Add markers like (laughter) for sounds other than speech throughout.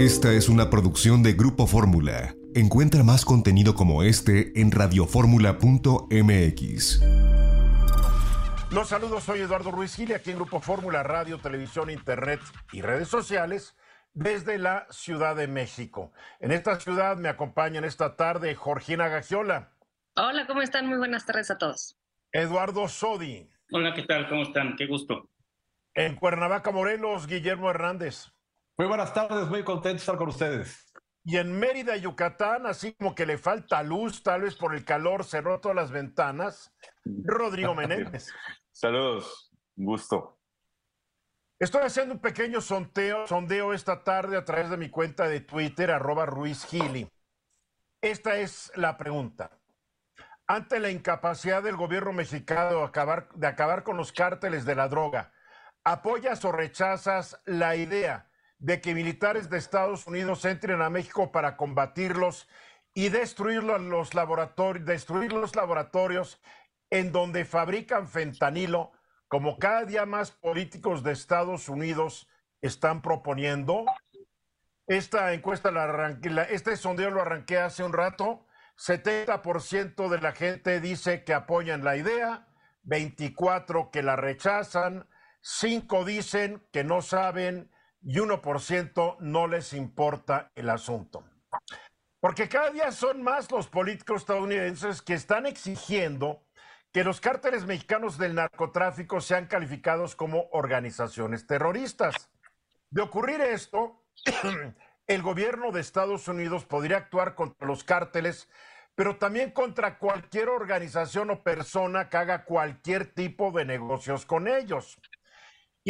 Esta es una producción de Grupo Fórmula. Encuentra más contenido como este en radioformula.mx. Los saludos, soy Eduardo Ruiz Gili, aquí en Grupo Fórmula, Radio, Televisión, Internet y redes sociales desde la Ciudad de México. En esta ciudad me acompañan esta tarde Georgina Gagiola. Hola, ¿cómo están? Muy buenas tardes a todos. Eduardo Sodi. Hola, ¿qué tal? ¿Cómo están? Qué gusto. En Cuernavaca, Morelos, Guillermo Hernández. Muy buenas tardes, muy contento de estar con ustedes. Y en Mérida, Yucatán, así como que le falta luz, tal vez por el calor, cerró todas las ventanas, Rodrigo (laughs) Menéndez. Saludos, gusto. Estoy haciendo un pequeño sondeo, sondeo esta tarde a través de mi cuenta de Twitter, arroba Ruiz Gili. Esta es la pregunta. Ante la incapacidad del gobierno mexicano de acabar, de acabar con los cárteles de la droga, ¿apoyas o rechazas la idea de que militares de Estados Unidos entren a México para combatirlos y destruir los laboratorios, destruir los laboratorios en donde fabrican fentanilo, como cada día más políticos de Estados Unidos están proponiendo. Esta encuesta, la este sondeo lo arranqué hace un rato. 70% de la gente dice que apoyan la idea, 24 que la rechazan, 5 dicen que no saben, y 1% no les importa el asunto. Porque cada día son más los políticos estadounidenses que están exigiendo que los cárteles mexicanos del narcotráfico sean calificados como organizaciones terroristas. De ocurrir esto, (clears throat) el gobierno de Estados Unidos podría actuar contra los cárteles, pero también contra cualquier organización o persona que haga cualquier tipo de negocios con ellos.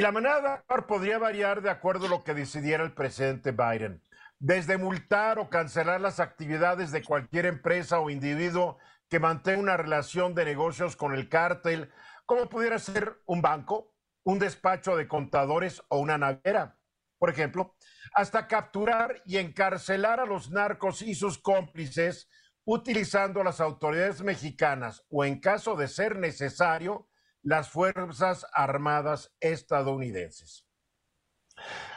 Y la manera de actuar podría variar de acuerdo a lo que decidiera el presidente Biden. Desde multar o cancelar las actividades de cualquier empresa o individuo que mantenga una relación de negocios con el cártel, como pudiera ser un banco, un despacho de contadores o una naviera, por ejemplo, hasta capturar y encarcelar a los narcos y sus cómplices utilizando las autoridades mexicanas o en caso de ser necesario, las Fuerzas Armadas estadounidenses.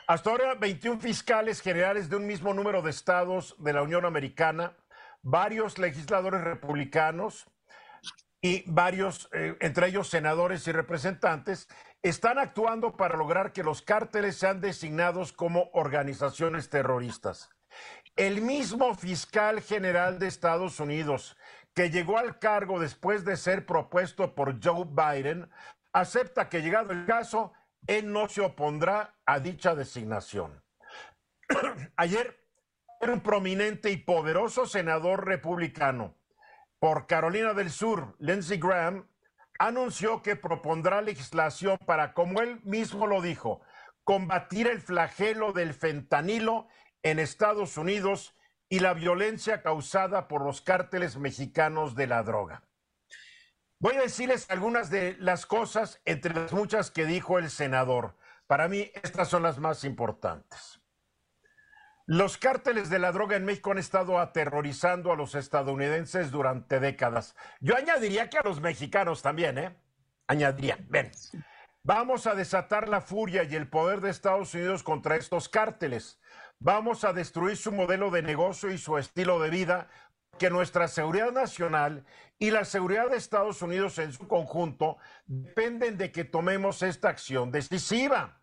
Hasta ahora, 21 fiscales generales de un mismo número de estados de la Unión Americana, varios legisladores republicanos y varios, eh, entre ellos senadores y representantes, están actuando para lograr que los cárteles sean designados como organizaciones terroristas. El mismo fiscal general de Estados Unidos, que llegó al cargo después de ser propuesto por Joe Biden, acepta que llegado el caso, él no se opondrá a dicha designación. (clears throat) Ayer, un prominente y poderoso senador republicano por Carolina del Sur, Lindsey Graham, anunció que propondrá legislación para, como él mismo lo dijo, combatir el flagelo del fentanilo en Estados Unidos y la violencia causada por los cárteles mexicanos de la droga. Voy a decirles algunas de las cosas, entre las muchas que dijo el senador. Para mí, estas son las más importantes. Los cárteles de la droga en México han estado aterrorizando a los estadounidenses durante décadas. Yo añadiría que a los mexicanos también, ¿eh? Añadiría. Ven, vamos a desatar la furia y el poder de Estados Unidos contra estos cárteles. Vamos a destruir su modelo de negocio y su estilo de vida, que nuestra seguridad nacional y la seguridad de Estados Unidos en su conjunto dependen de que tomemos esta acción decisiva.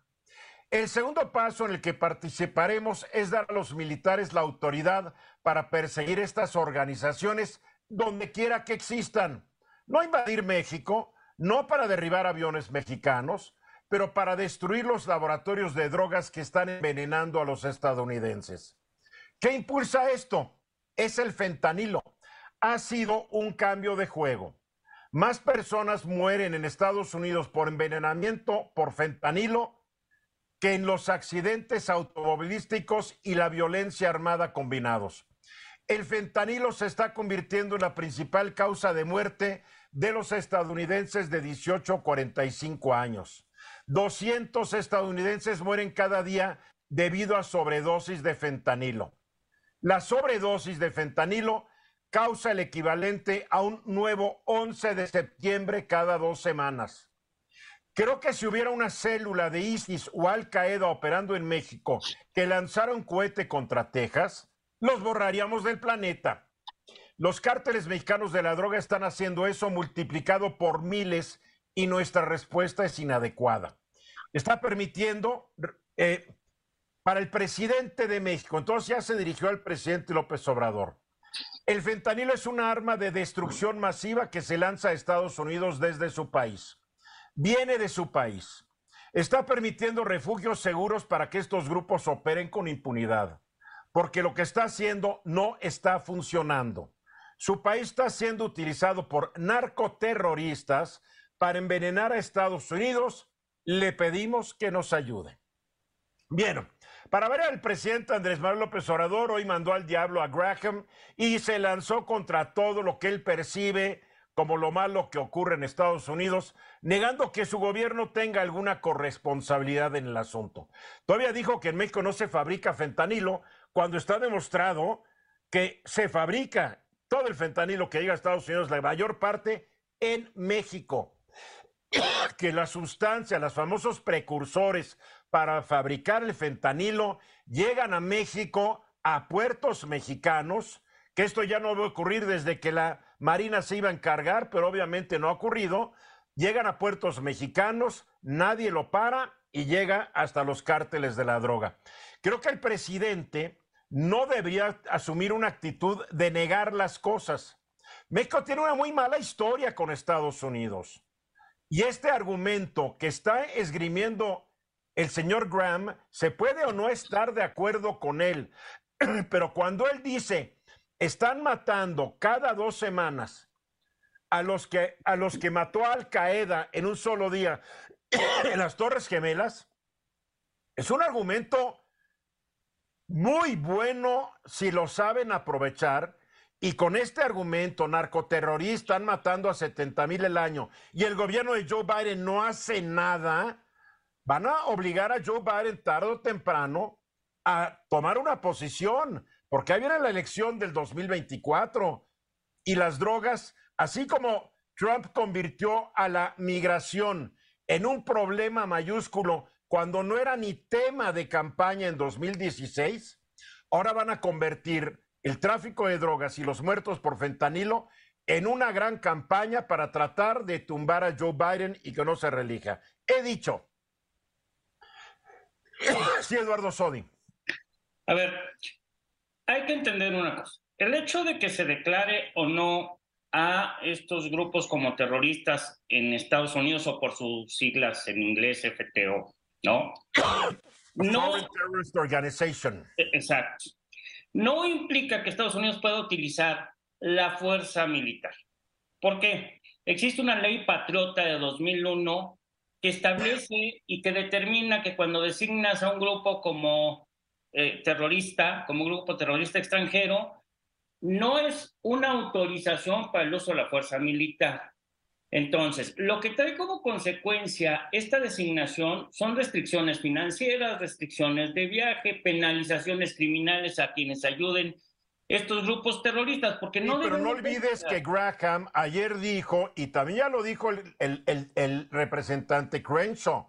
El segundo paso en el que participaremos es dar a los militares la autoridad para perseguir estas organizaciones donde quiera que existan. No invadir México, no para derribar aviones mexicanos, pero para destruir los laboratorios de drogas que están envenenando a los estadounidenses. ¿Qué impulsa esto? Es el fentanilo. Ha sido un cambio de juego. Más personas mueren en Estados Unidos por envenenamiento por fentanilo que en los accidentes automovilísticos y la violencia armada combinados. El fentanilo se está convirtiendo en la principal causa de muerte de los estadounidenses de 18 a 45 años. 200 estadounidenses mueren cada día debido a sobredosis de fentanilo. La sobredosis de fentanilo causa el equivalente a un nuevo 11 de septiembre cada dos semanas. Creo que si hubiera una célula de ISIS o Al Qaeda operando en México que lanzara un cohete contra Texas, los borraríamos del planeta. Los cárteles mexicanos de la droga están haciendo eso multiplicado por miles y nuestra respuesta es inadecuada. Está permitiendo eh, para el presidente de México, entonces ya se dirigió al presidente López Obrador. El fentanilo es una arma de destrucción masiva que se lanza a Estados Unidos desde su país viene de su país. Está permitiendo refugios seguros para que estos grupos operen con impunidad, porque lo que está haciendo no está funcionando. Su país está siendo utilizado por narcoterroristas para envenenar a Estados Unidos. Le pedimos que nos ayude. Bien, para ver al presidente Andrés Manuel López Obrador, hoy mandó al diablo a Graham y se lanzó contra todo lo que él percibe como lo malo que ocurre en Estados Unidos, negando que su gobierno tenga alguna corresponsabilidad en el asunto. Todavía dijo que en México no se fabrica fentanilo, cuando está demostrado que se fabrica todo el fentanilo que llega a Estados Unidos, la mayor parte, en México. Que la sustancia, los famosos precursores para fabricar el fentanilo llegan a México, a puertos mexicanos, que esto ya no va a ocurrir desde que la Marina se iba a encargar, pero obviamente no ha ocurrido. Llegan a puertos mexicanos, nadie lo para y llega hasta los cárteles de la droga. Creo que el presidente no debería asumir una actitud de negar las cosas. México tiene una muy mala historia con Estados Unidos. Y este argumento que está esgrimiendo el señor Graham, se puede o no estar de acuerdo con él, (clears throat) pero cuando él dice están matando cada dos semanas a los que, a los que mató Al Qaeda en un solo día (clears throat) en las Torres Gemelas, es un argumento muy bueno si lo saben aprovechar. Y con este argumento, narcoterroristas están matando a 70 mil el año y el gobierno de Joe Biden no hace nada, van a obligar a Joe Biden tarde o temprano a tomar una posición. Porque ahí viene la elección del 2024 y las drogas, así como Trump convirtió a la migración en un problema mayúsculo cuando no era ni tema de campaña en 2016, ahora van a convertir el tráfico de drogas y los muertos por fentanilo en una gran campaña para tratar de tumbar a Joe Biden y que no se relija. He dicho. (coughs) Sí, Eduardo Sodi. A ver, hay que entender una cosa. El hecho de que se declare o no a estos grupos como terroristas en Estados Unidos o por sus siglas en inglés FTO, ¿no? (coughs) No. Terrorist Organization. E, exacto. No implica que Estados Unidos pueda utilizar la fuerza militar. ¿Por qué? Existe una ley patriota de 2001 que establece y que determina que cuando designas a un grupo como eh, terrorista, como grupo terrorista extranjero, no es una autorización para el uso de la fuerza militar. Entonces, lo que trae como consecuencia esta designación son restricciones financieras, restricciones de viaje, penalizaciones criminales a quienes ayuden estos grupos terroristas, porque no... pero no olvides que Graham ayer dijo, y también ya lo dijo el, el, el representante Crenshaw,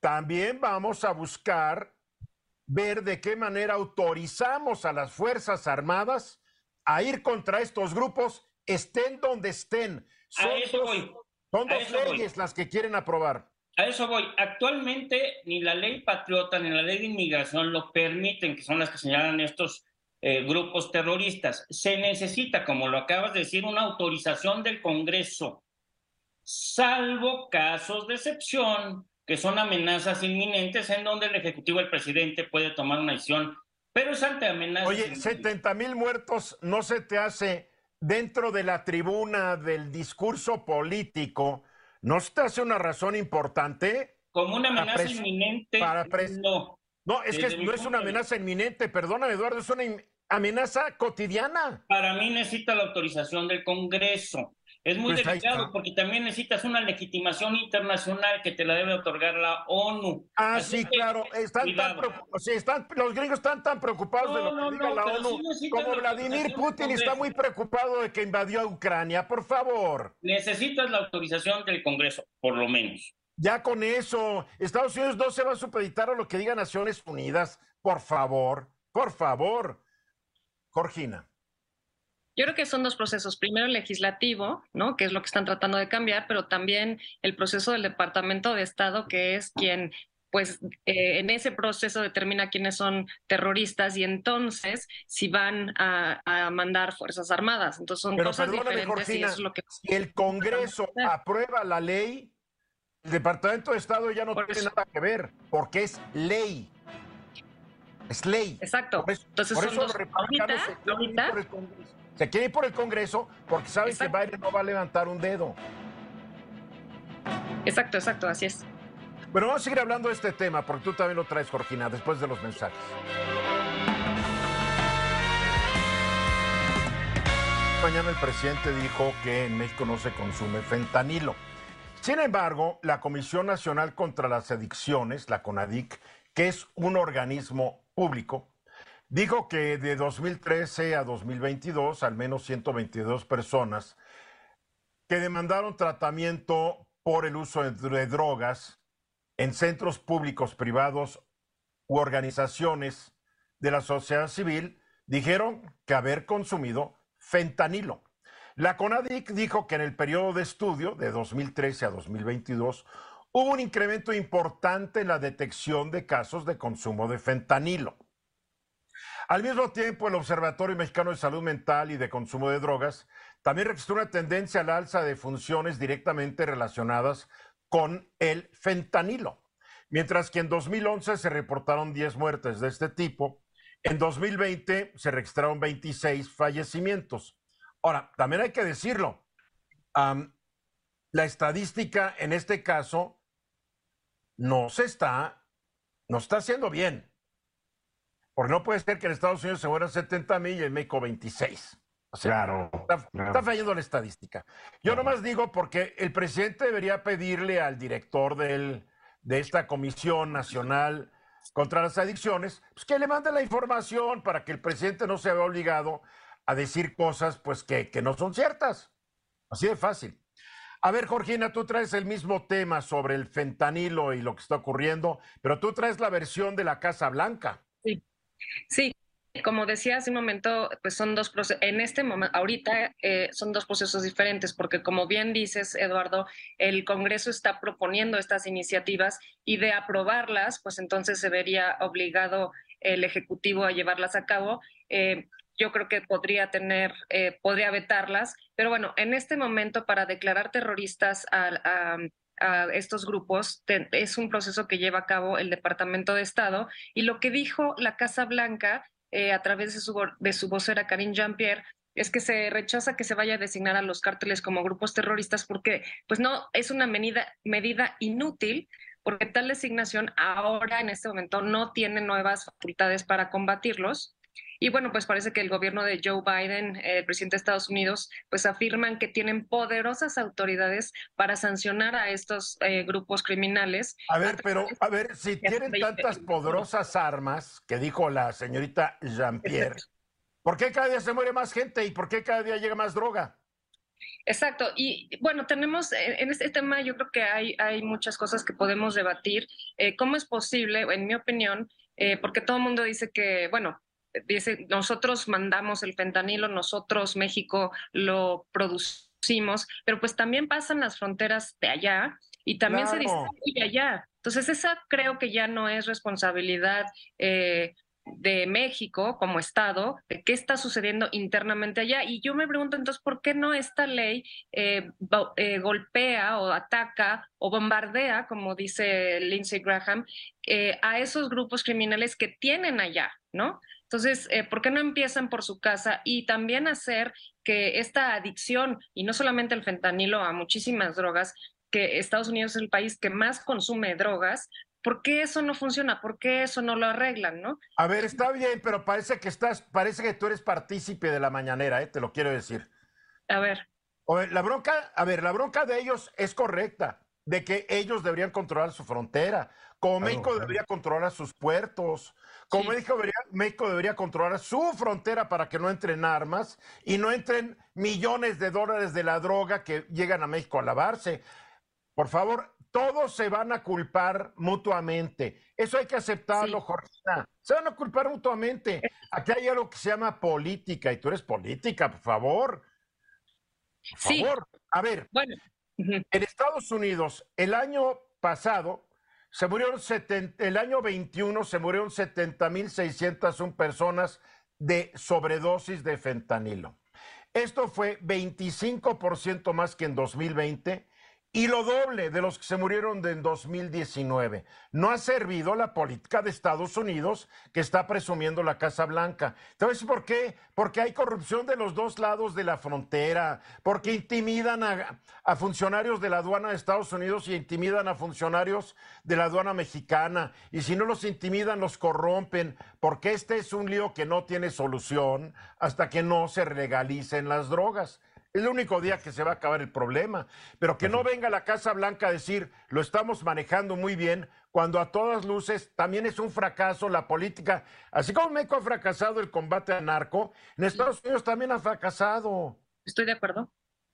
también vamos a buscar ver de qué manera autorizamos a las Fuerzas Armadas a ir contra estos grupos, estén donde estén. Son a eso voy. Son dos leyes las que quieren aprobar. A eso voy. Actualmente ni la ley patriota ni la ley de inmigración lo permiten, que son las que señalan estos eh, grupos terroristas. Se necesita, como lo acabas de decir, una autorización del Congreso, salvo casos de excepción que son amenazas inminentes en donde el Ejecutivo, el presidente puede tomar una decisión, pero es ante amenazas. Oye, 70 mil muertos no se te hace dentro de la tribuna del discurso político, ¿no se te hace una razón importante? Como una amenaza inminente. Para no. No, es que no es una amenaza inminente, perdóname Eduardo, es una amenaza cotidiana. Para mí necesita la autorización del Congreso. Es muy pues delicado porque también necesitas una legitimación internacional que te la debe otorgar la ONU. Ah, sí, claro. Están tan están, los gringos están tan preocupados de lo que diga la ONU como Vladimir Putin está muy preocupado de que invadió a Ucrania. Por favor. Necesitas la autorización del Congreso, por lo menos. Ya con eso, Estados Unidos no se va a supeditar a lo que diga Naciones Unidas. Por favor, por favor. Corgina. Yo creo que son dos procesos. Primero el legislativo, ¿no? Que es lo que están tratando de cambiar, pero también el proceso del Departamento de Estado, que es quien pues eh, en ese proceso determina quiénes son terroristas y entonces si van a, a mandar fuerzas armadas. Entonces son Pero cosas diferentes Cortina, y eso es lo que si el Congreso aprueba la ley, el Departamento de Estado ya no Por tiene eso. nada que ver, porque es ley. Es ley. Exacto. Por eso, Entonces por son eso dos. Ahorita, por el Congreso. Se quieren ir por el Congreso porque Exacto. que Biden no va a levantar un dedo. exacto, exacto, así es. Pero vamos a seguir hablando de este tema porque tú también lo traes, Jorgina, después de los mensajes. Mañana el presidente dijo que en México no se consume fentanilo. Sin embargo, la Comisión Nacional contra las Adicciones, la CONADIC, que es un organismo público, dijo que de 2013 a 2022, al menos 122 personas que demandaron tratamiento por el uso de- drogas en centros públicos, privados u organizaciones de la sociedad civil dijeron que haber consumido fentanilo. La CONADIC dijo que en el periodo de estudio de 2013 a 2022 hubo un incremento importante en la detección de casos de consumo de fentanilo. Al mismo tiempo, el Observatorio Mexicano de Salud Mental y de Consumo de Drogas también registró una tendencia al alza de funciones directamente relacionadas con el fentanilo. Mientras que en 2011 se reportaron 10 muertes de este tipo, en 2020 se registraron 26 fallecimientos. Ahora, también hay que decirlo, la estadística en este caso no se está, no está haciendo bien. Porque no puede ser que en Estados Unidos se mueran 70 mil y en México 26. O sea, Claro. Está, claro. está fallando la estadística. Yo nomás digo porque el presidente debería pedirle al director del, de esta Comisión Nacional contra las Adicciones pues que le mande la información para que el presidente no se vea obligado a decir cosas pues que, que no son ciertas. Así de fácil. A ver, Jorgina, tú traes el mismo tema sobre el fentanilo y lo que está ocurriendo, pero tú traes la versión de la Casa Blanca. Sí, como decía hace un momento, pues son dos procesos, en este momento, ahorita eh, son dos procesos diferentes, porque como bien dices, Eduardo, el Congreso está proponiendo estas iniciativas y de aprobarlas, pues entonces se vería obligado el Ejecutivo a llevarlas a cabo. Eh, yo creo que podría tener, eh, podría vetarlas, pero bueno, en este momento para declarar terroristas a, a a estos grupos es un proceso que lleva a cabo el Departamento de Estado y lo que dijo la Casa Blanca eh, a través de su, de su vocera Karine Jean-Pierre es que se rechaza que se vaya a designar a los cárteles como grupos terroristas porque pues no es una medida, medida inútil porque tal designación ahora en este momento no tiene nuevas facultades para combatirlos y bueno, pues parece que el gobierno de Joe Biden, eh, el presidente de Estados Unidos, pues afirman que tienen poderosas autoridades para sancionar a estos eh, grupos criminales. A ver, pero a ver, si tienen tantas poderosas armas, que dijo la señorita Jean-Pierre, ¿por qué cada día se muere más gente y por qué cada día llega más droga? Exacto. Y bueno, tenemos en este tema, yo creo que hay, hay muchas cosas que podemos debatir. Eh, ¿Cómo es posible, en mi opinión, eh, porque todo el mundo dice que, bueno, dice, nosotros mandamos el fentanilo, nosotros México lo producimos, pero pues también pasan las fronteras de allá y también Claro. se distribuye allá. Entonces esa creo que ya no es responsabilidad eh, de México como Estado, de qué está sucediendo internamente allá. Y yo me pregunto entonces, ¿por qué no esta ley eh, eh, golpea o ataca o bombardea, como dice Lindsey Graham, eh, a esos grupos criminales que tienen allá, ¿no? Entonces, eh, ¿por qué no empiezan por su casa y también hacer que esta adicción, y no solamente el fentanilo, a muchísimas drogas, que Estados Unidos es el país que más consume drogas, ¿por qué eso no funciona? ¿Por qué eso no lo arreglan, no? A ver, está bien, pero parece que estás, parece que tú eres partícipe de la mañanera, ¿eh? te lo quiero decir. A ver, O la bronca, a ver, la bronca de ellos es correcta, de que ellos deberían controlar su frontera, como Claro, México claro. debería controlar sus puertos, como Sí. México, debería, México debería controlar su frontera para que no entren armas y no entren millones de dólares de la droga que llegan a México a lavarse. Por favor, todos se van a culpar mutuamente. Eso hay que aceptarlo, Jorge. Se van a culpar mutuamente. Aquí hay algo que se llama política y tú eres política, por favor. Por favor. A ver, bueno. en Estados Unidos, el año pasado, se murieron 70, el año 21 se murieron 70.601 personas de sobredosis de fentanilo. Esto fue 25% más que en 2020 y lo doble de los que se murieron en 2019. No ha servido la política de Estados Unidos que está presumiendo la Casa Blanca. ¿Sabes por qué? Porque hay corrupción de los dos lados de la frontera, porque intimidan a, a funcionarios de la aduana de Estados Unidos y intimidan a funcionarios de la aduana mexicana. Y si no los intimidan, los corrompen, porque este es un lío que no tiene solución hasta que no se legalicen las drogas. Es el único día que se va a acabar el problema. Pero que no venga la Casa Blanca a decir, lo estamos manejando muy bien, cuando a todas luces también es un fracaso la política. Así como México ha fracasado el combate al narco, en Estados Unidos también ha fracasado. Estoy de acuerdo.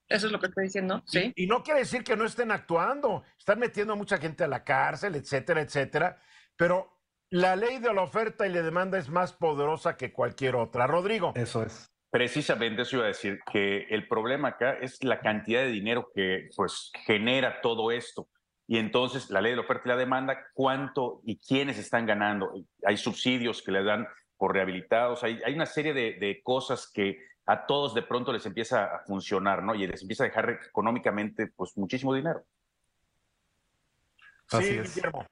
Eso es lo que estoy diciendo, sí. Y, y no quiere decir que no estén actuando. Están metiendo a mucha gente a la cárcel, etcétera, etcétera. Pero la ley de la oferta y la demanda es más poderosa que cualquier otra. Rodrigo. Eso es. Precisamente eso iba a decir, que el problema acá es la cantidad de dinero que pues genera todo esto. Y entonces la ley de la oferta y la demanda, cuánto y quiénes están ganando. Hay subsidios que le dan por rehabilitados, hay, hay una serie de, de, cosas que a todos de pronto les empieza a funcionar, ¿no? Y les empieza a dejar económicamente pues muchísimo dinero. Sí, Así es. Guillermo.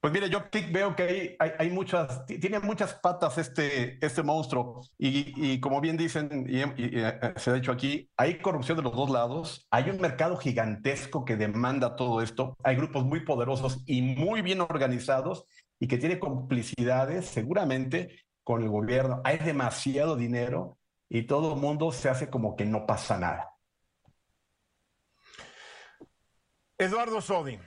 Pues mire, yo veo que hay, hay, hay, muchas, tiene muchas patas este, este monstruo y, y como bien dicen y, y, se ha dicho aquí, hay corrupción de los dos lados, hay un mercado gigantesco que demanda todo esto, hay grupos muy poderosos y muy bien organizados y que tiene complicidades seguramente con el gobierno, hay demasiado dinero y todo el mundo se hace como que no pasa nada. Eduardo Sodi.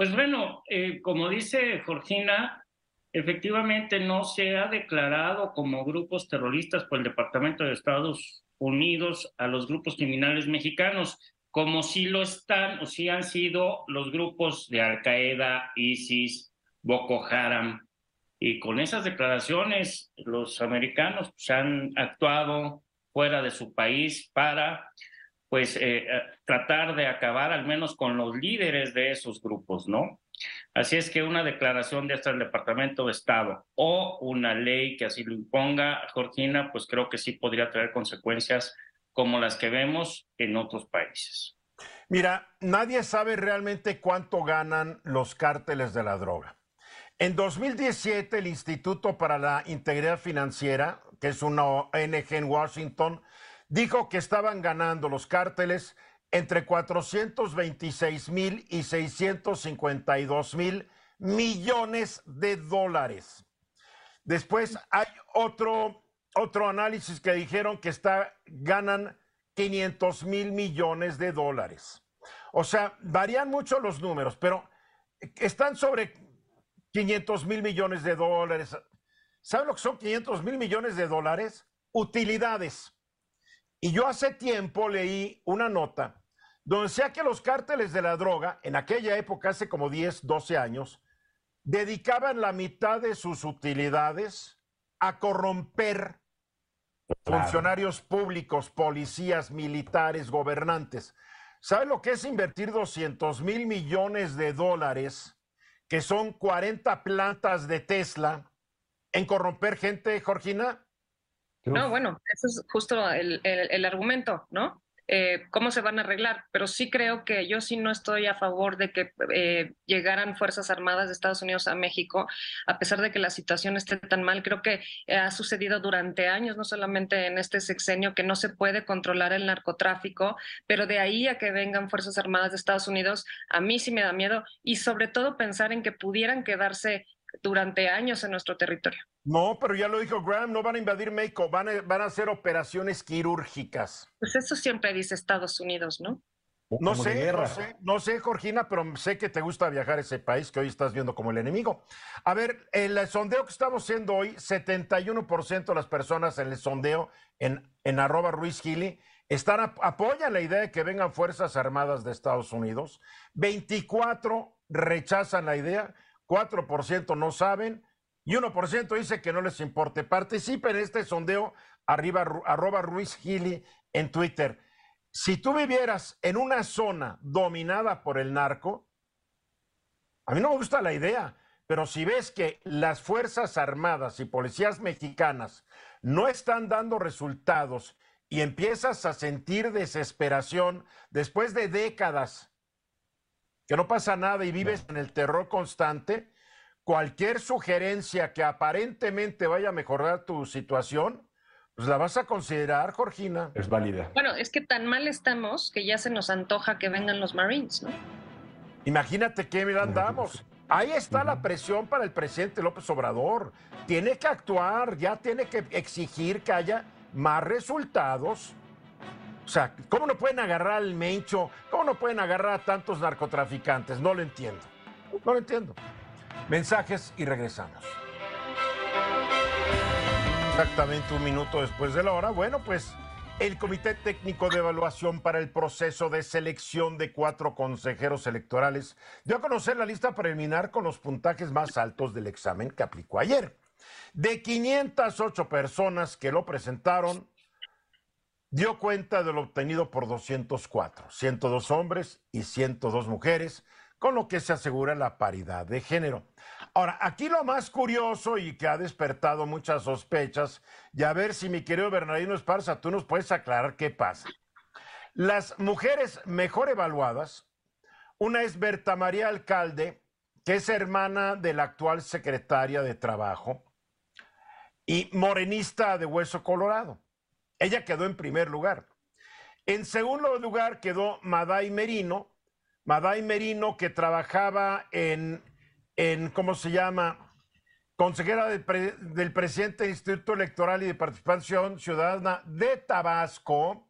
Pues bueno, eh, como dice Georgina, efectivamente no se ha declarado como grupos terroristas por el Departamento de Estados Unidos a los grupos criminales mexicanos, como si lo están o si han sido los grupos de Al Qaeda, ISIS, Boko Haram. Y con esas declaraciones, los americanos pues, han actuado fuera de su país para pues eh, tratar de acabar al menos con los líderes de esos grupos, ¿no? Así es que una declaración de hasta el Departamento de Estado o una ley que así lo imponga, Georgina, pues creo que sí podría traer consecuencias como las que vemos en otros países. Mira, nadie sabe realmente cuánto ganan los cárteles de la droga. En 2017, el Instituto para la Integridad Financiera, que es una ONG en Washington, dijo que estaban ganando los cárteles entre 426 mil y 652 mil millones de dólares. Después hay otro, otro análisis que dijeron que está, ganan 500 mil millones de dólares. O sea, varían mucho los números, pero están sobre 500 mil millones de dólares. ¿Saben lo que son 500 mil millones de dólares? Utilidades. Y yo hace tiempo leí una nota donde decía que los cárteles de la droga, en aquella época, hace como 10, 12 años, dedicaban la mitad de sus utilidades a corromper claro. funcionarios públicos, policías, militares, gobernantes. ¿Sabe lo que es invertir 200 mil millones de dólares, que son 40 plantas de Tesla, en corromper gente, No, bueno, ese es justo el, el, el argumento, ¿no? Eh, cómo se van a arreglar, pero sí creo que yo sí no estoy a favor de que eh, llegaran Fuerzas Armadas de Estados Unidos a México, a pesar de que la situación esté tan mal. Creo que ha sucedido durante años, no solamente en este sexenio, que no se puede controlar el narcotráfico, pero de ahí a que vengan Fuerzas Armadas de Estados Unidos, a mí sí me da miedo y sobre todo pensar en que pudieran quedarse durante años en nuestro territorio. No, pero ya lo dijo Graham, no van a invadir México, van a, van a hacer operaciones quirúrgicas. Pues eso siempre dice Estados Unidos, ¿no? No sé, no sé, no sé, Georgina, pero sé que te gusta viajar a ese país que hoy estás viendo como el enemigo. A ver, el sondeo que estamos haciendo hoy, 71% de las personas en el sondeo en, en arroba Ruiz Gili están, apoyan la idea de que vengan Fuerzas Armadas de Estados Unidos, 24 rechazan la idea, 4% no saben y 1% dice que no les importe. Participen en este sondeo arriba, arroba Ruiz Gili en Twitter. Si tú vivieras en una zona dominada por el narco, a mí no me gusta la idea, pero si ves que las Fuerzas Armadas y policías mexicanas no están dando resultados y empiezas a sentir desesperación después de décadas que no pasa nada y vives en el terror constante, cualquier sugerencia que aparentemente vaya a mejorar tu situación, pues la vas a considerar, Georgina. Es válida. Bueno, es que tan mal estamos que ya se nos antoja que vengan los Marines, ¿no? Imagínate qué mira andamos. Ahí está la presión para el presidente López Obrador. Tiene que actuar, ya tiene que exigir que haya más resultados. O sea, ¿cómo no pueden agarrar al Mencho? ¿Cómo no pueden agarrar a tantos narcotraficantes? No lo entiendo. No lo entiendo. Mensajes y regresamos. Exactamente un minuto después de la hora. Bueno, pues el Comité Técnico de Evaluación para el proceso de selección de cuatro consejeros electorales dio a conocer la lista preliminar con los puntajes más altos del examen que aplicó ayer. De 508 personas que lo presentaron, dio cuenta de lo obtenido por 204, 102 hombres y 102 mujeres, con lo que se asegura la paridad de género. Ahora, aquí lo más curioso y que ha despertado muchas sospechas, y a ver si mi querido Bernardino Esparza, tú nos puedes aclarar qué pasa. Las mujeres mejor evaluadas, una es Berta María Alcalde, que es hermana de la actual secretaria de Trabajo y morenista de Hueso Colorado. Ella quedó en primer lugar. En segundo lugar quedó Maday Merino, Maday Merino que trabajaba en en, ¿cómo se llama? Consejera del, presidente del Instituto Electoral y de Participación Ciudadana de Tabasco,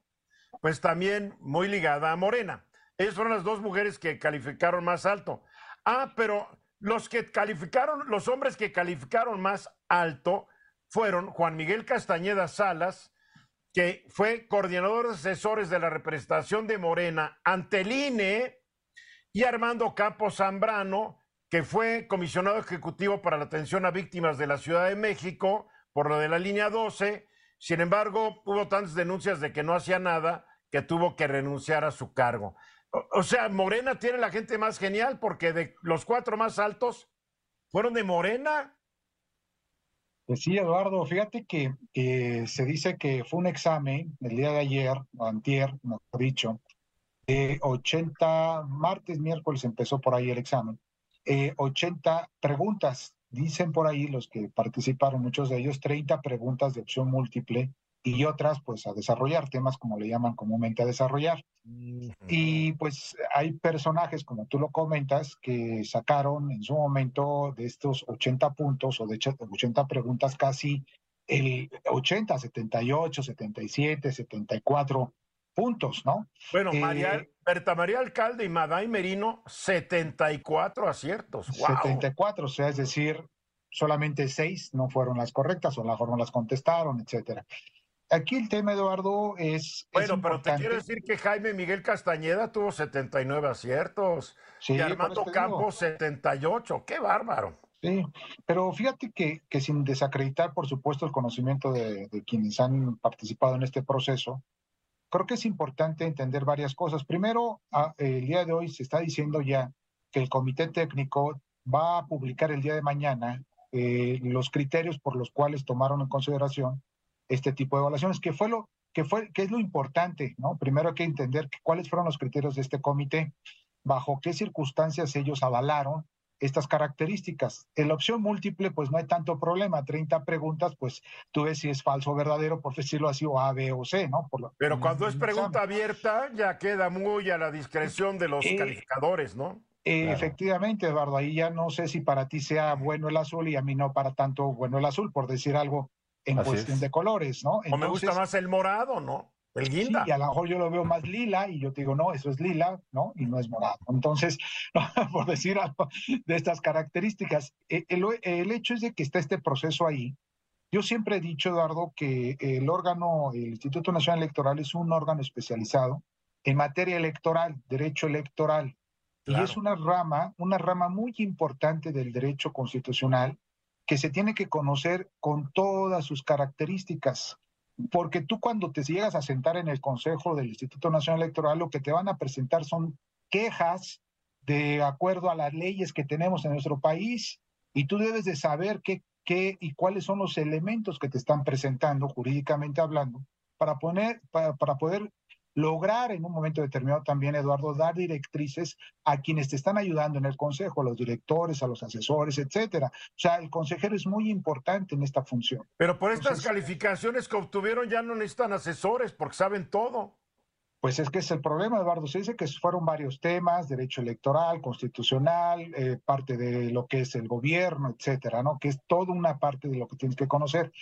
pues también muy ligada a Morena. Ellas fueron las dos mujeres que calificaron más alto. Ah, pero los que calificaron, los hombres que calificaron más alto fueron Juan Miguel Castañeda Salas, que fue coordinador de asesores de la representación de Morena ante el INE, y Armando Campos Zambrano, que fue comisionado ejecutivo para la atención a víctimas de la Ciudad de México por lo de la línea 12. Sin embargo, hubo tantas denuncias de que no hacía nada que tuvo que renunciar a su cargo. O, sea, Morena tiene la gente más genial porque de los cuatro más altos fueron de Morena. Pues sí, Eduardo, fíjate que, se dice que fue un examen el día de ayer, o antier, mejor dicho, de 80, martes, miércoles empezó por ahí el examen 80 eh, preguntas. Dicen por ahí los que participaron, muchos de ellos, 30 preguntas de opción múltiple y otras pues a desarrollar, temas como le llaman comúnmente a desarrollar. Y pues hay personajes, como tú lo comentas, que sacaron en su momento de estos 80 puntos o de 80 preguntas casi el 80, 78, 77, 74 puntos, ¿no? Bueno, María, eh, Berta María Alcalde y Maday Merino, 74 aciertos. 74, o sea, es decir, solamente seis no fueron las correctas o las no las contestaron, etcétera. Aquí el tema, Eduardo, es. Bueno, pero te quiero decir que Jaime Miguel Castañeda tuvo 79 aciertos sí, y Armando Campos 78. ¡Qué bárbaro! Sí, pero fíjate que, que sin desacreditar, por supuesto, el conocimiento de, de quienes han participado en este proceso, creo que es importante entender varias cosas. Primero, el día de hoy se está diciendo ya que el comité técnico va a publicar el día de mañana eh, los criterios por los cuales tomaron en consideración este tipo de evaluaciones, que fue lo que fue que es lo importante, ¿no? Primero hay que entender cuáles fueron los criterios de este comité, bajo qué circunstancias ellos avalaron estas características. En la opción múltiple, pues no hay tanto problema. 30 preguntas, pues tú ves si es falso o verdadero, por decirlo así, o A, B o C, ¿no? Pero cuando es pregunta abierta, ya queda muy a la discreción de los eh, calificadores, ¿no? Efectivamente, Eduardo, ahí ya no sé si para ti sea bueno el azul y a mí no para tanto bueno el azul, por decir algo en cuestión de colores, ¿no? o me gusta más el morado, ¿no? El guinda. y a lo mejor yo lo veo más lila y yo te digo, no, eso es lila, ¿no? Y no es morado. Entonces, (laughs) por decir algo de estas características, e, el, el, hecho es de que está este proceso ahí Yo siempre he dicho, Eduardo, que el órgano, el Instituto Nacional Electoral es un órgano especializado en materia electoral, derecho electoral. Y es una rama, una rama muy importante del derecho constitucional que se tiene que conocer con todas sus características. Porque tú cuando te llegas a sentar en el Consejo del Instituto Nacional Electoral, lo que te van a presentar son quejas de acuerdo a las leyes que tenemos en nuestro país y tú debes de saber qué, qué y cuáles son los elementos que te están presentando jurídicamente hablando para, poner, para, para poder lograr en un momento determinado también, Eduardo, dar directrices a quienes te están ayudando en el consejo, a los directores, a los asesores, etcétera. O sea, el consejero es muy importante en esta función. Pero por estas calificaciones que obtuvieron ya no necesitan asesores porque saben todo. Pues es que es el problema, Eduardo. Se dice que fueron varios temas, derecho electoral, constitucional, eh, parte de lo que es el gobierno, etcétera, ¿no? Que es toda una parte de lo que tienes que conocer.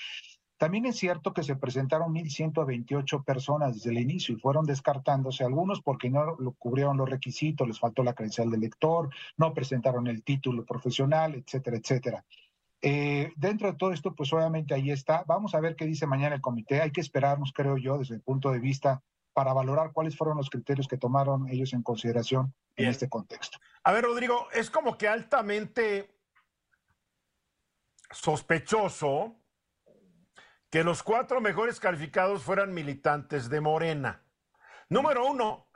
También es cierto que se presentaron 1.128 personas desde el inicio y fueron descartándose algunos porque no lo cubrieron los requisitos, les faltó la credencial del lector, no presentaron el título profesional, etcétera, etcétera. Eh, dentro de todo esto, pues obviamente ahí está. Vamos a ver qué dice mañana el comité. Hay que esperarnos, creo yo, desde el punto de vista para valorar cuáles fueron los criterios que tomaron ellos en consideración en este contexto. A ver, Rodrigo, es como que altamente sospechoso que los cuatro mejores calificados fueran militantes de Morena. Número uno,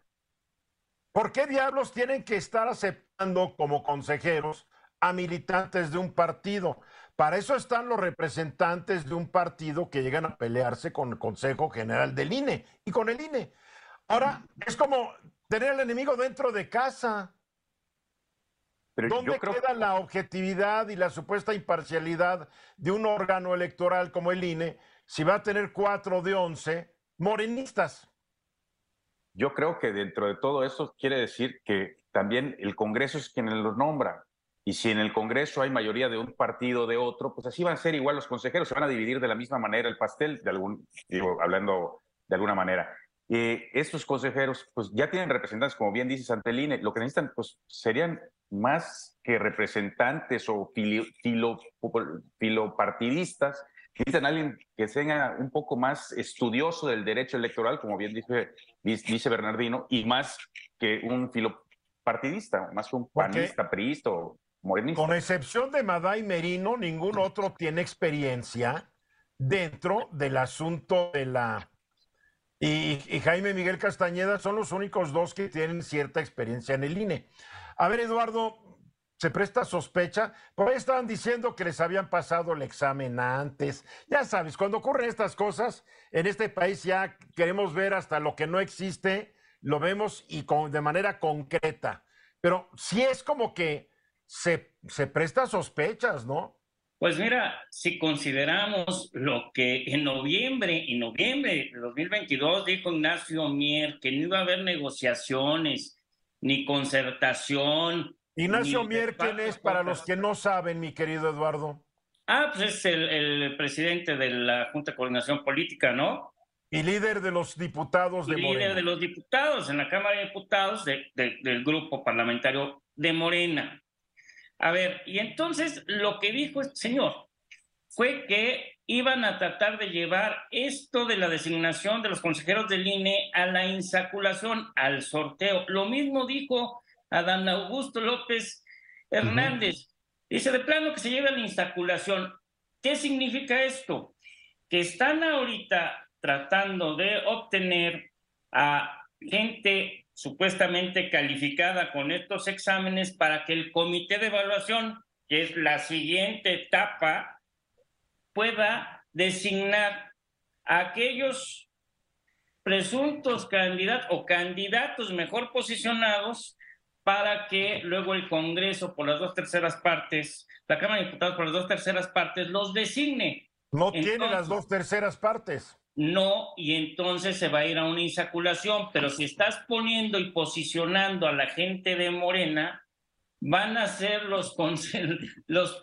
¿por qué diablos tienen que estar aceptando como consejeros a militantes de un partido? Para eso están los representantes de un partido que llegan a pelearse con el Consejo General del INE y con el INE. Ahora, es como tener al enemigo dentro de casa. ¿Dónde queda la objetividad y la supuesta imparcialidad de un órgano electoral como el INE si va a tener cuatro de once morenistas? Yo creo que dentro de todo eso quiere decir que también el Congreso es quien los nombra. Y si en el Congreso hay mayoría de un partido o de otro, pues así van a ser igual los consejeros, se van a dividir de la misma manera el pastel, de algún, digo, hablando de alguna manera. Eh, estos consejeros, pues ya tienen representantes, como bien dice Santeline, lo que necesitan, pues serían más que representantes o filo, filopartidistas, necesitan alguien que sea un poco más estudioso del derecho electoral, como bien dice, dice Bernardino, y más que un filopartidista, más que un panista, priista o morenista. Con excepción de Maday Merino, ningún otro tiene experiencia dentro del asunto de la y, Jaime Miguel Castañeda son los únicos dos que tienen cierta experiencia en el INE. A ver, Eduardo, se presta sospecha. Por ahí estaban diciendo que les habían pasado el examen antes. Ya sabes, cuando ocurren estas cosas, en este país ya queremos ver hasta lo que no existe, lo vemos y con, de manera concreta. Pero sí es como que se, se presta sospechas, ¿no? Pues mira, si consideramos lo que en noviembre, en noviembre de 2022 dijo Ignacio Mier que no iba a haber negociaciones ni concertación. Ignacio Mier, ¿quién es para los que no saben, mi querido Eduardo? Ah, pues es el, presidente de la Junta de Coordinación Política, ¿no? Y líder de los diputados de Morena. Líder de los diputados en la Cámara de Diputados del grupo parlamentario de Morena. A ver, y entonces lo que dijo este señor fue que iban a tratar de llevar esto de la designación de los consejeros del INE a la insaculación, al sorteo. Lo mismo dijo Adán Augusto López Hernández. Dice, de plano que se lleve a la insaculación. ¿Qué significa esto? Que están ahorita tratando de obtener a gente supuestamente calificada con estos exámenes para que el comité de evaluación, que es la siguiente etapa, pueda designar a aquellos presuntos candidatos o candidatos mejor posicionados para que luego el Congreso por las dos terceras partes, la Cámara de Diputados por las dos terceras partes los designe. No tiene las dos terceras partes no, y entonces se va a ir a una insaculación, pero si estás poniendo y posicionando a la gente de Morena, van a ser los, (laughs) los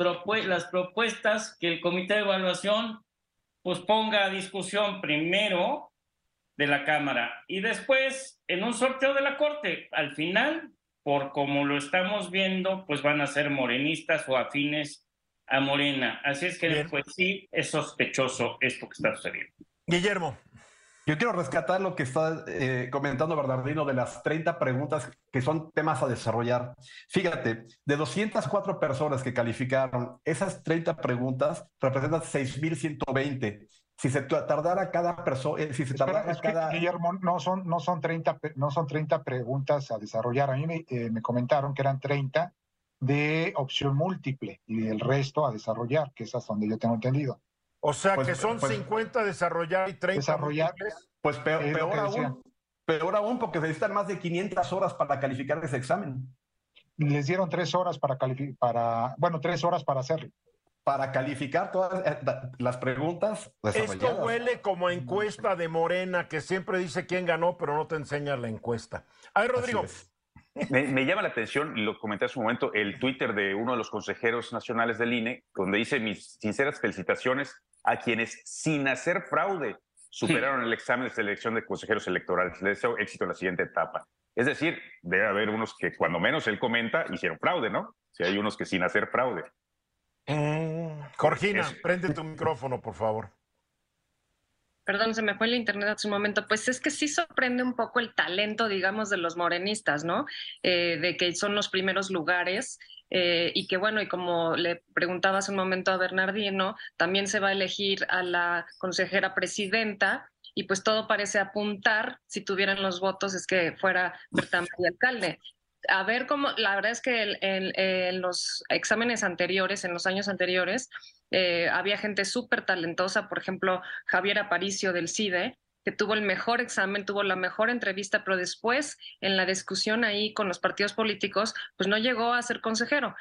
las propuestas que el comité de evaluación pues ponga a discusión primero de la Cámara y después en un sorteo de la Corte. Al final, por como lo estamos viendo, pues van a ser morenistas o afines a Morena. Así es que, pues sí, es sospechoso esto que está sucediendo. Guillermo. Yo quiero rescatar lo que está eh, comentando Bernardino de las 30 preguntas que son temas a desarrollar. Fíjate, de 204 personas que calificaron, esas 30 preguntas representan 6.120. Si se tardara cada persona, eh, si se tardara cada... Guillermo, no son, no, son 30, no son 30 preguntas a desarrollar. A mí me, eh, me comentaron que eran 30 de opción múltiple y el resto a desarrollar, que es hasta donde yo tengo entendido. O sea pues, que son 50 pues, desarrollar y 30 desarrollar. Pues peor, aún, peor aún porque necesitan más de 500 horas para calificar ese examen. Les dieron tres horas para calificar, para, bueno, tres horas para hacerlo. Para calificar todas eh, las preguntas. Esto huele como encuesta de Morena que siempre dice quién ganó, pero no te enseña la encuesta. A ver, Rodrigo. Me, llama la atención, y lo comenté hace un momento, el Twitter de uno de los consejeros nacionales del INE, donde dice mis sinceras felicitaciones a quienes, sin hacer fraude, superaron el examen de selección de consejeros electorales. Les deseo éxito en la siguiente etapa. Es decir, debe haber unos que, cuando menos él comenta, hicieron fraude, ¿no? Si hay unos que sin hacer fraude. Mm, Jorgina, prende tu micrófono, por favor perdón, se me fue el internet hace un momento, pues es que sí sorprende un poco el talento, digamos, de los morenistas, ¿no? Eh, de que son los primeros lugares eh, y que bueno, y como le preguntaba hace un momento a Bernardino, también se va a elegir a la consejera presidenta y pues todo parece apuntar, si tuvieran los votos, es que fuera María Alcalde a ver cómo, la verdad es que en, los exámenes anteriores, en los años anteriores, eh, había gente súper talentosa, por ejemplo, Javier Aparicio del CIDE, que tuvo el mejor examen, tuvo la mejor entrevista, pero después en la discusión ahí con los partidos políticos, pues no llegó a ser consejero.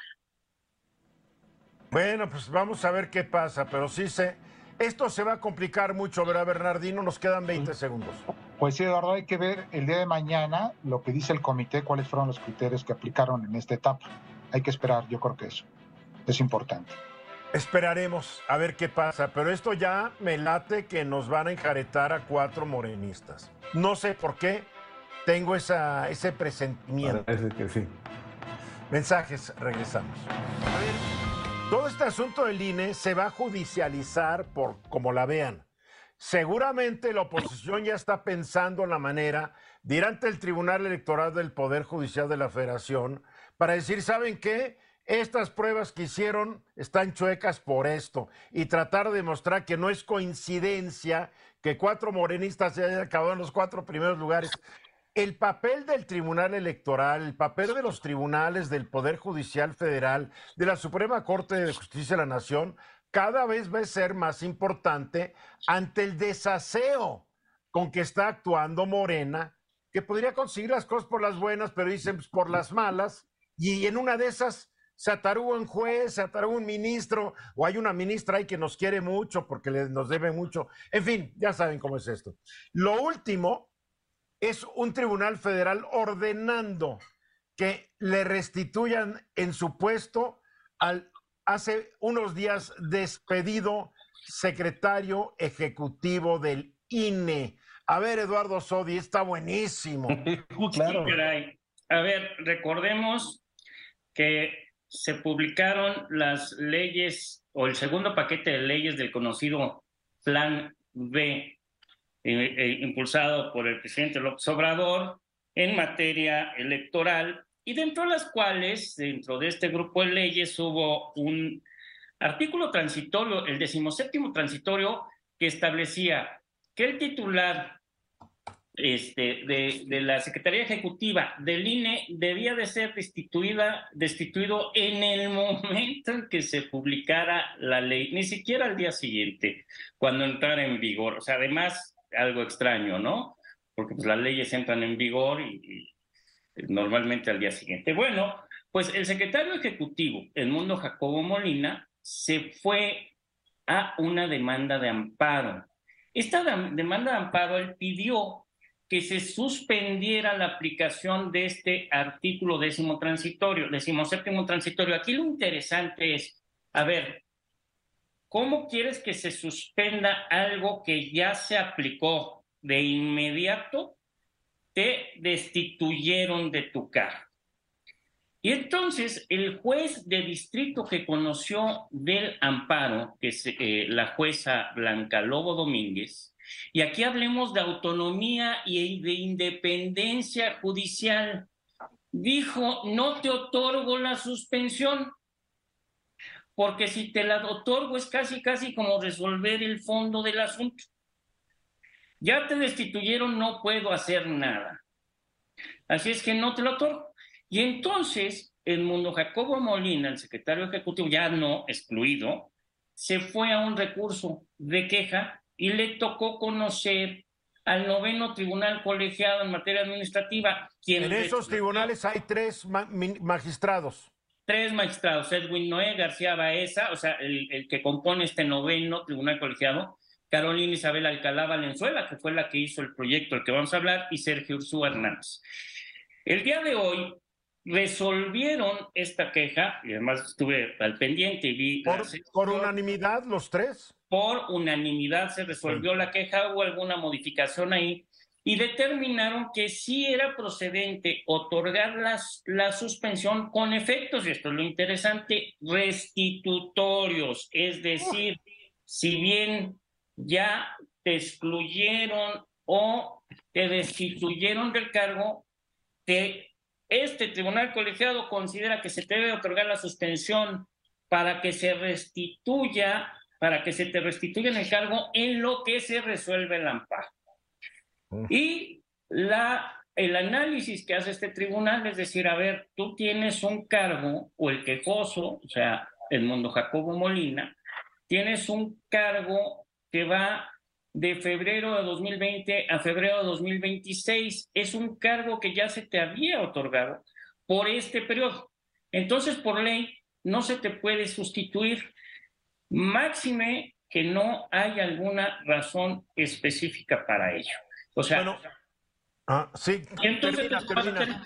Bueno, pues vamos a ver qué pasa, pero sí sé, esto se va a complicar mucho, ¿verdad, Bernardino? Nos quedan 20 segundos. Pues sí, Eduardo, hay que ver el día de mañana lo que dice el comité, cuáles fueron los criterios que aplicaron en esta etapa. Hay que esperar, yo creo que eso es importante. Esperaremos a ver qué pasa, pero esto ya me late que nos van a enjaretar a cuatro morenistas. No sé por qué, tengo esa, ese presentimiento. Parece que sí. Mensajes, regresamos. A ver. Todo este asunto del INE se va a judicializar por como la vean. Seguramente la oposición ya está pensando en la manera de ir ante el Tribunal Electoral del Poder Judicial de la Federación para decir, ¿saben qué? Estas pruebas que hicieron están chuecas por esto y tratar de demostrar que no es coincidencia que cuatro morenistas se hayan acabado en los cuatro primeros lugares. El papel del Tribunal Electoral, el papel de los tribunales del Poder Judicial Federal, de la Suprema Corte de Justicia de la Nación, cada vez va a ser más importante ante el desaseo con que está actuando Morena, que podría conseguir las cosas por las buenas, pero dicen pues, por las malas, y en una de esas se atarú un juez, se atarú un ministro, o hay una ministra ahí que nos quiere mucho porque nos debe mucho. En fin, ya saben cómo es esto. Lo último es un tribunal federal ordenando que le restituyan en su puesto al hace unos días despedido secretario ejecutivo del INE. A ver, Eduardo Sodi, está buenísimo. (laughs) claro. A ver, recordemos que se publicaron las leyes o el segundo paquete de leyes del conocido Plan B eh, eh, impulsado por el presidente López Obrador en materia electoral y dentro de las cuales, dentro de este grupo de leyes, hubo un artículo transitorio, el decimoséptimo transitorio, que establecía que el titular este, de, la Secretaría Ejecutiva del INE debía de ser destituida, destituido en el momento en que se publicara la ley, ni siquiera al día siguiente, cuando entrara en vigor. O sea, además, algo extraño, ¿no? Porque pues, las leyes entran en vigor y, normalmente al día siguiente. Bueno, pues el secretario ejecutivo, el mundo Jacobo Molina, se fue a una demanda de amparo. Esta demanda de amparo, él pidió que se suspendiera la aplicación de este artículo décimo transitorio, décimo séptimo transitorio. Aquí lo interesante es, a ver, ¿Cómo quieres que se suspenda algo que ya se aplicó de inmediato? Te destituyeron de tu cargo. Y entonces el juez de distrito que conoció del amparo, que es eh, la jueza Blanca Lobo Domínguez, y aquí hablemos de autonomía y de independencia judicial, dijo, no te otorgo la suspensión, porque si te la otorgo es casi, casi como resolver el fondo del asunto. Ya te destituyeron, no puedo hacer nada. Así es que no te lo otorgo. Y entonces, el mundo Jacobo Molina, el secretario ejecutivo, ya no excluido, se fue a un recurso de queja y le tocó conocer al noveno tribunal colegiado en materia administrativa. en esos tribunales hay tres magistrados. Tres magistrados, Edwin Noé García Baeza, o sea, el, el, que compone este noveno tribunal colegiado, Carolina Isabel Alcalá Valenzuela, que fue la que hizo el proyecto del que vamos a hablar, y Sergio Ursúa Hernández. El día de hoy, resolvieron esta queja, y además estuve al pendiente y vi... ¿Por, por unanimidad los tres? Por unanimidad se resolvió la queja, hubo alguna modificación ahí, y determinaron que sí era procedente otorgar las, la suspensión con efectos, y esto es lo interesante, restitutorios, es decir, si bien ya te excluyeron o te destituyeron del cargo, te este tribunal colegiado considera que se debe otorgar la suspensión para que se restituya, para que se te restituya en el cargo en lo que se resuelve el amparo. Mm. Y la, el análisis que hace este tribunal es decir, a ver, tú tienes un cargo, o el quejoso, o sea, el mundo Jacobo Molina, tienes un cargo que va de febrero de 2020 a febrero de 2026. Es un cargo que ya se te había otorgado por este periodo. Entonces, por ley, no se te puede sustituir, máxime que no hay alguna razón específica para ello. O sea, ah, sí, entonces,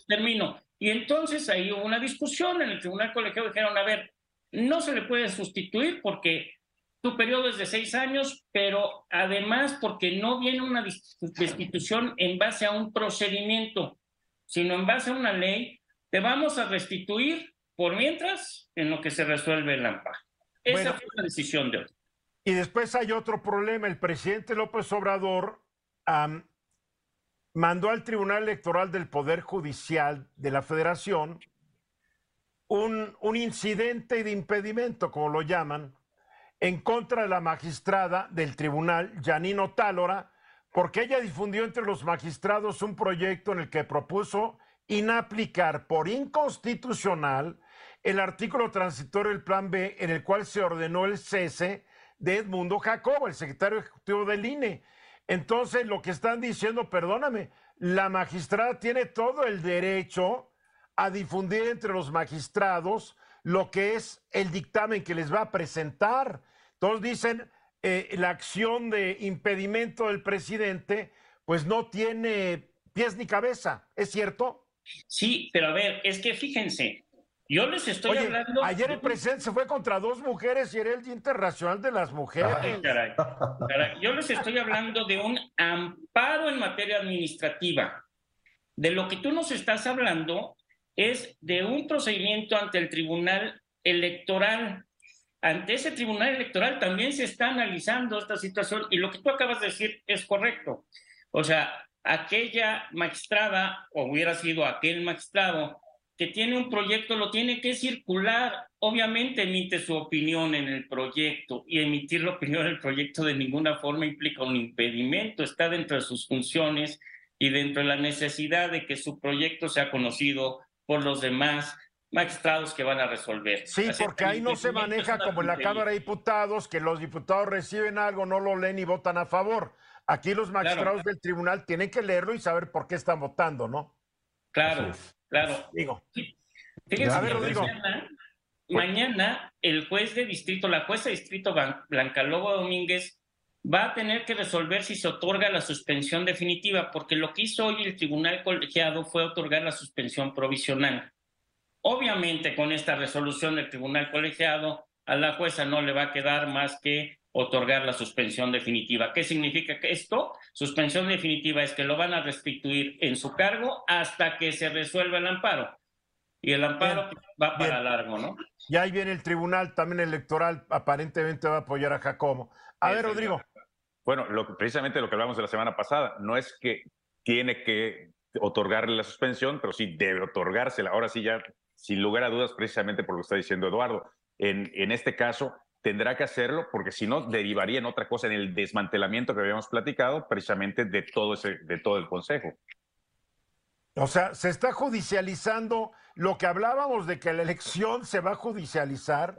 termino. Y entonces ahí hubo una discusión en el Tribunal Colegiado, dijeron, a ver, no se le puede sustituir porque tu periodo es de seis años, pero además porque no viene una destitución en base a un procedimiento, sino en base a una ley, te vamos a restituir por mientras en lo que se resuelve el amparo. Esa fue la decisión de hoy. Y después hay otro problema. El presidente López Obrador mandó al Tribunal Electoral del Poder Judicial de la Federación un, un incidente de impedimento, como lo llaman, en contra de la magistrada del tribunal, Janino Tálora, porque ella difundió entre los magistrados un proyecto en el que propuso inaplicar por inconstitucional el artículo transitorio del Plan B en el cual se ordenó el cese de Edmundo Jacobo, el secretario ejecutivo del INE. Entonces, lo que están diciendo, perdóname, la magistrada tiene todo el derecho a difundir entre los magistrados lo que es el dictamen que les va a presentar. Todos dicen, eh, la acción de impedimento del presidente, pues no tiene pies ni cabeza, ¿es cierto? Sí, pero a ver, es que fíjense, yo les estoy hablando. Ayer el presidente se fue contra dos mujeres y era el Día Internacional de las Mujeres. Yo les estoy hablando de un amparo en materia administrativa. De lo que tú nos estás hablando es de un procedimiento ante el Tribunal Electoral ante ese tribunal electoral también se está analizando esta situación y lo que tú acabas de decir es correcto. O sea, aquella magistrada, o hubiera sido aquel magistrado, que tiene un proyecto, lo tiene que circular. Obviamente emite su opinión en el proyecto y emitir la opinión en el proyecto de ninguna forma implica un impedimento, está dentro de sus funciones y dentro de la necesidad de que su proyecto sea conocido por los demás magistrados que van a resolver. Sí, porque ahí no se maneja como en la Cámara de Diputados, que los diputados reciben algo, no lo leen y votan a favor. Aquí los magistrados del tribunal tienen que leerlo y saber por qué están votando, ¿no? Claro, claro. Digo. Fíjense, mañana, mañana el juez de distrito, la jueza de distrito Blanca Lobo Domínguez, va a tener que resolver si se otorga la suspensión definitiva, porque lo que hizo hoy el tribunal colegiado fue otorgar la suspensión provisional. Obviamente, con esta resolución del tribunal colegiado, a la jueza no le va a quedar más que otorgar la suspensión definitiva. ¿Qué significa esto? Suspensión definitiva es que lo van a restituir en su cargo hasta que se resuelva el amparo. Y el amparo va para largo, ¿no? Y ahí viene el tribunal también electoral, aparentemente va a apoyar a Jacobo. A ver, Rodrigo. Bueno, lo, precisamente lo que hablamos de la semana pasada, no es que tiene que otorgarle la suspensión, pero sí debe otorgársela. Ahora sí, ya, sin lugar a dudas, precisamente por lo que está diciendo Eduardo, en, en este caso tendrá que hacerlo porque si no derivaría en otra cosa, en el desmantelamiento que habíamos platicado precisamente de todo, ese, de todo el Consejo. O sea, se está judicializando lo que hablábamos de que la elección se va a judicializar.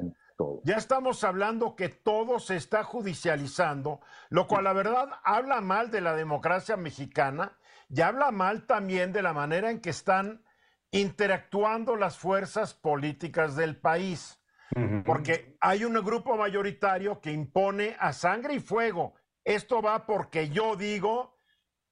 Ya estamos hablando que todo se está judicializando, lo cual la verdad habla mal de la democracia mexicana y habla mal también de la manera en que están interactuando las fuerzas políticas del país. Porque hay un grupo mayoritario que impone a sangre y fuego. Esto va porque yo digo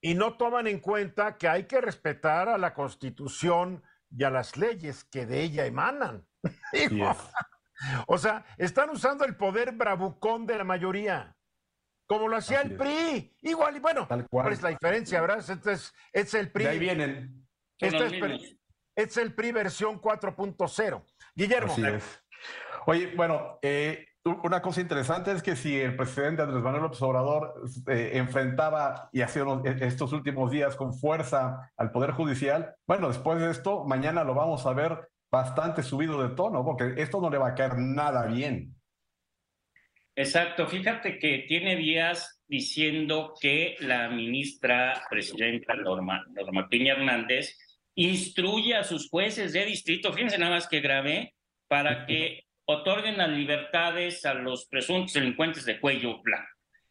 y no toman en cuenta que hay que respetar a la Constitución y a las leyes que de ella emanan. (laughs) o sea, están usando el poder bravucón de la mayoría, como lo hacía el PRI. Igual, y bueno, ¿cuál es la diferencia, verdad? Este es, es el PRI. ahí vienen. Este es, el PRI versión 4.0. Guillermo. Oye, bueno, eh, una cosa interesante es que si el presidente Andrés Manuel López Obrador eh, enfrentaba y hacía e, estos últimos días con fuerza al Poder Judicial, bueno, después de esto, mañana lo vamos a ver bastante subido de tono, porque esto no le va a caer nada bien. Exacto, fíjate que tiene días diciendo que la ministra presidenta Norma, Norma Piña Hernández instruye a sus jueces de distrito, fíjense nada más que grave, para que otorguen las libertades a los presuntos delincuentes de cuello blanco.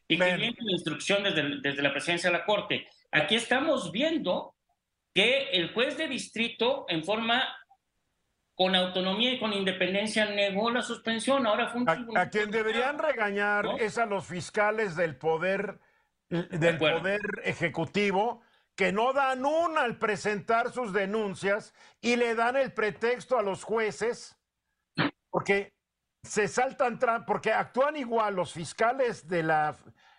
Y que viene la instrucción desde, desde la presidencia de la Corte. Aquí estamos viendo que el juez de distrito, en forma con autonomía y con independencia, negó la suspensión. Ahora fue a, quien deberían regañar es a los fiscales del poder, del poder ejecutivo que no dan una al presentar sus denuncias y le dan el pretexto a los jueces porque se saltan, porque actúan igual los fiscales de la,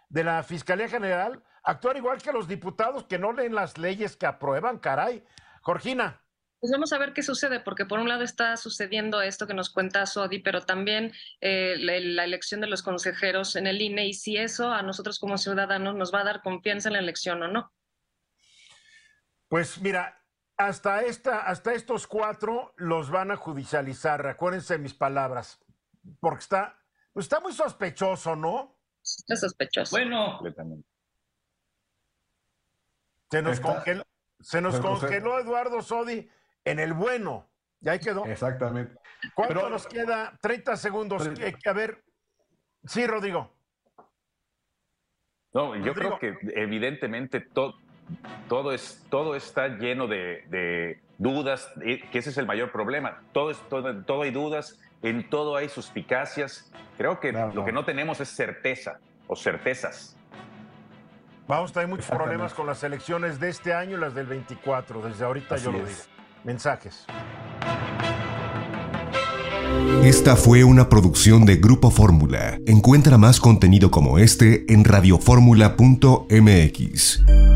de la Fiscalía General, actúan igual que los diputados que no leen las leyes que aprueban, caray. Georgina. Pues vamos a ver qué sucede, porque por un lado está sucediendo esto que nos cuenta Sodi, pero también eh, la, elección de los consejeros en el INE, y si eso a nosotros como ciudadanos nos va a dar confianza en la elección o no. Pues mira, hasta, esta, hasta estos cuatro los van a judicializar, acuérdense mis palabras, porque está, pues está muy sospechoso, ¿no? Está sospechoso. Bueno, se nos, congeló, se nos congeló Eduardo Sodi en el bueno. Y ahí quedó. Exactamente. ¿Cuánto nos queda? 30 segundos. Eh, a ver. Sí, Rodrigo. No, yo creo que evidentemente todo todo, es, todo está lleno de, dudas, que ese es el mayor problema. Todo, es, todo, hay dudas, en todo hay suspicacias. Creo que lo que no tenemos es certeza o certezas. Vamos a tener muchos problemas con las elecciones de este año y las del 24. Desde ahorita yo lo digo. Mensajes. Esta fue una producción de Grupo Fórmula. Encuentra más contenido como este en radioformula.mx.